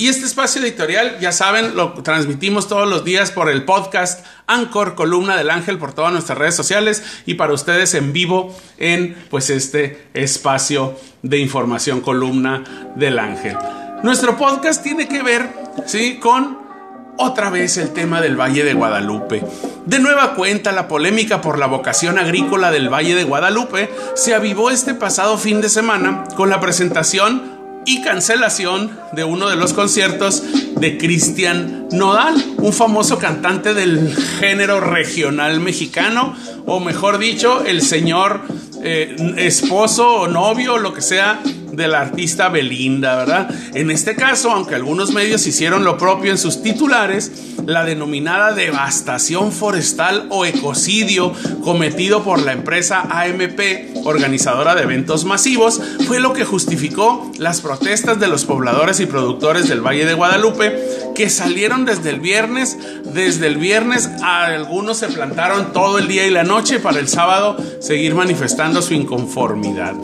Y este espacio editorial, ya saben, lo transmitimos todos los días por el podcast Anchor, columna del ángel, por todas nuestras redes sociales y para ustedes en vivo en pues este espacio de información, columna del ángel. Nuestro podcast tiene que ver, ¿sí? Con otra vez el tema del Valle de Guadalupe. De nueva cuenta, la polémica por la vocación agrícola del Valle de Guadalupe se avivó este pasado fin de semana con la presentación y cancelación de uno de los conciertos de Cristian Nodal, un famoso cantante del género regional mexicano, o mejor dicho, el señor eh, esposo o novio lo que sea de la artista Belinda, ¿verdad? En este caso, aunque algunos medios hicieron lo propio en sus titulares, la denominada devastación forestal o ecocidio cometido por la empresa AMP, organizadora de eventos masivos, fue lo que justificó las protestas de los pobladores y productores del Valle de Guadalupe que salieron desde el viernes, desde el viernes algunos se plantaron todo el día y la noche para el sábado seguir manifestando su inconformidad.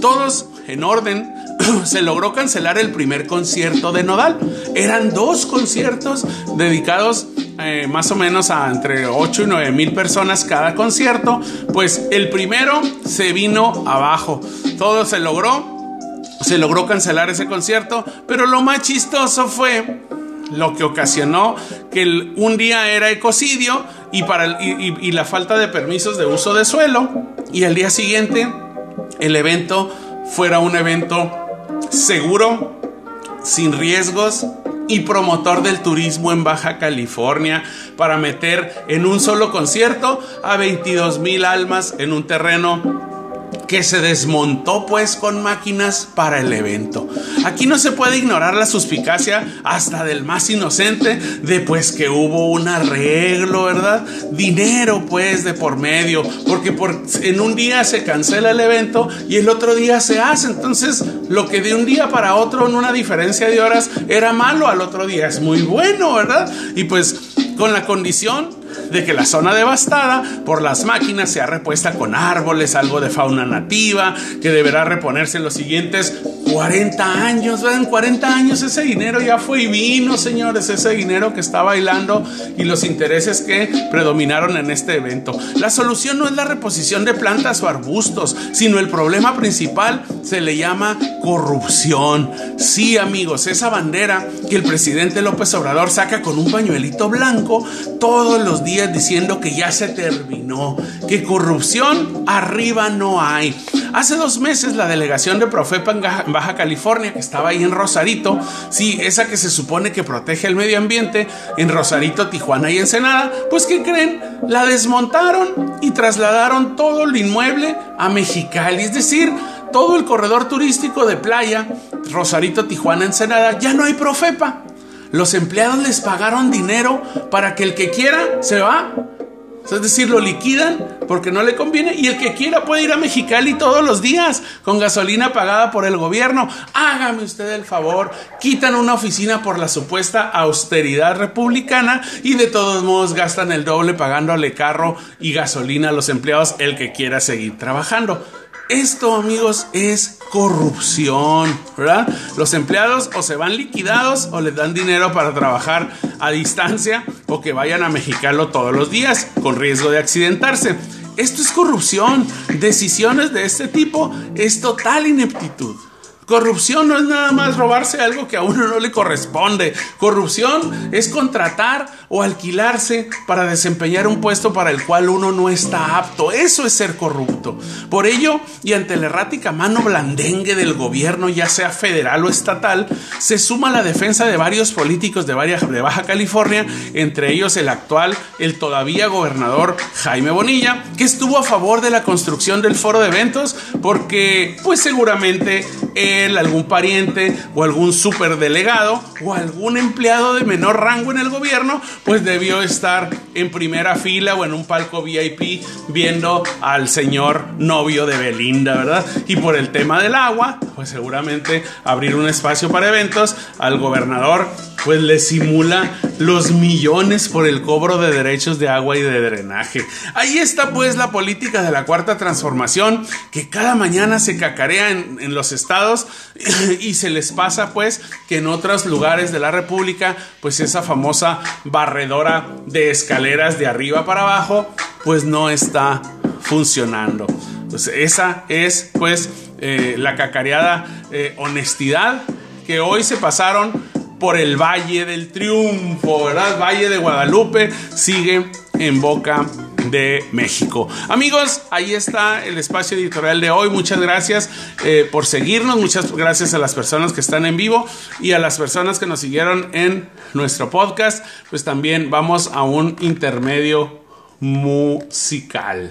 Todos en orden, se logró cancelar el primer concierto de Nodal. Eran dos conciertos dedicados eh, más o menos a entre 8 y 9 mil personas cada concierto. Pues el primero se vino abajo. Todo se logró. Se logró cancelar ese concierto. Pero lo más chistoso fue lo que ocasionó que un día era ecocidio y, para, y la falta de permisos de uso de suelo. Y al día siguiente el evento fuera un evento seguro, sin riesgos y promotor del turismo en Baja California para meter en un solo concierto a 22 mil almas en un terreno que se desmontó pues con máquinas para el evento. Aquí no se puede ignorar la suspicacia hasta del más inocente de pues que hubo un arreglo, ¿verdad? Dinero pues de por medio, porque por, en un día se cancela el evento y el otro día se hace. Entonces lo que de un día para otro en una diferencia de horas era malo, al otro día es muy bueno, ¿verdad? Y pues con la condición de que la zona devastada por las máquinas sea repuesta con árboles, algo de fauna nativa, que deberá reponerse en los siguientes 40 años. En 40 años ese dinero ya fue y vino, señores, ese dinero que está bailando y los intereses que predominaron en este evento. La solución no es la reposición de plantas o arbustos, sino el problema principal se le llama corrupción. Sí, amigos, esa bandera que el presidente López Obrador saca con un pañuelito blanco todos los días diciendo que ya se terminó, que corrupción arriba no hay. Hace dos meses la delegación de Profepa en Baja California, que estaba ahí en Rosarito, sí, esa que se supone que protege el medio ambiente, en Rosarito, Tijuana y Ensenada, pues ¿qué creen? La desmontaron y trasladaron todo el inmueble a Mexicali, es decir, todo el corredor turístico de playa, Rosarito, Tijuana, Ensenada, ya no hay Profepa. Los empleados les pagaron dinero para que el que quiera se va. Es decir, lo liquidan porque no le conviene y el que quiera puede ir a Mexicali todos los días con gasolina pagada por el gobierno. Hágame usted el favor, quitan una oficina por la supuesta austeridad republicana y de todos modos gastan el doble pagándole carro y gasolina a los empleados el que quiera seguir trabajando. Esto, amigos, es corrupción, ¿verdad? Los empleados o se van liquidados o les dan dinero para trabajar a distancia o que vayan a Mexicalo todos los días con riesgo de accidentarse. Esto es corrupción. Decisiones de este tipo es total ineptitud. Corrupción no es nada más robarse algo que a uno no le corresponde. Corrupción es contratar o alquilarse para desempeñar un puesto para el cual uno no está apto. Eso es ser corrupto. Por ello, y ante la errática mano blandengue del gobierno, ya sea federal o estatal, se suma la defensa de varios políticos de, de Baja California, entre ellos el actual, el todavía gobernador Jaime Bonilla, que estuvo a favor de la construcción del foro de eventos porque, pues seguramente, algún pariente o algún superdelegado o algún empleado de menor rango en el gobierno, pues debió estar en primera fila o en un palco VIP viendo al señor novio de Belinda, ¿verdad? Y por el tema del agua, pues seguramente abrir un espacio para eventos al gobernador pues le simula los millones por el cobro de derechos de agua y de drenaje. Ahí está pues la política de la cuarta transformación que cada mañana se cacarea en, los estados y se les pasa pues que en otros lugares de la República pues esa famosa barredora de escaleras de arriba para abajo pues no está funcionando. Entonces, esa es pues eh, la cacareada eh, honestidad que hoy se pasaron por el Valle del Triunfo, ¿verdad? Valle de Guadalupe sigue en boca de México. Amigos, ahí está el espacio editorial de hoy. Muchas gracias eh, por seguirnos. Muchas gracias a las personas que están en vivo y a las personas que nos siguieron en nuestro podcast. Pues también vamos a un intermedio musical.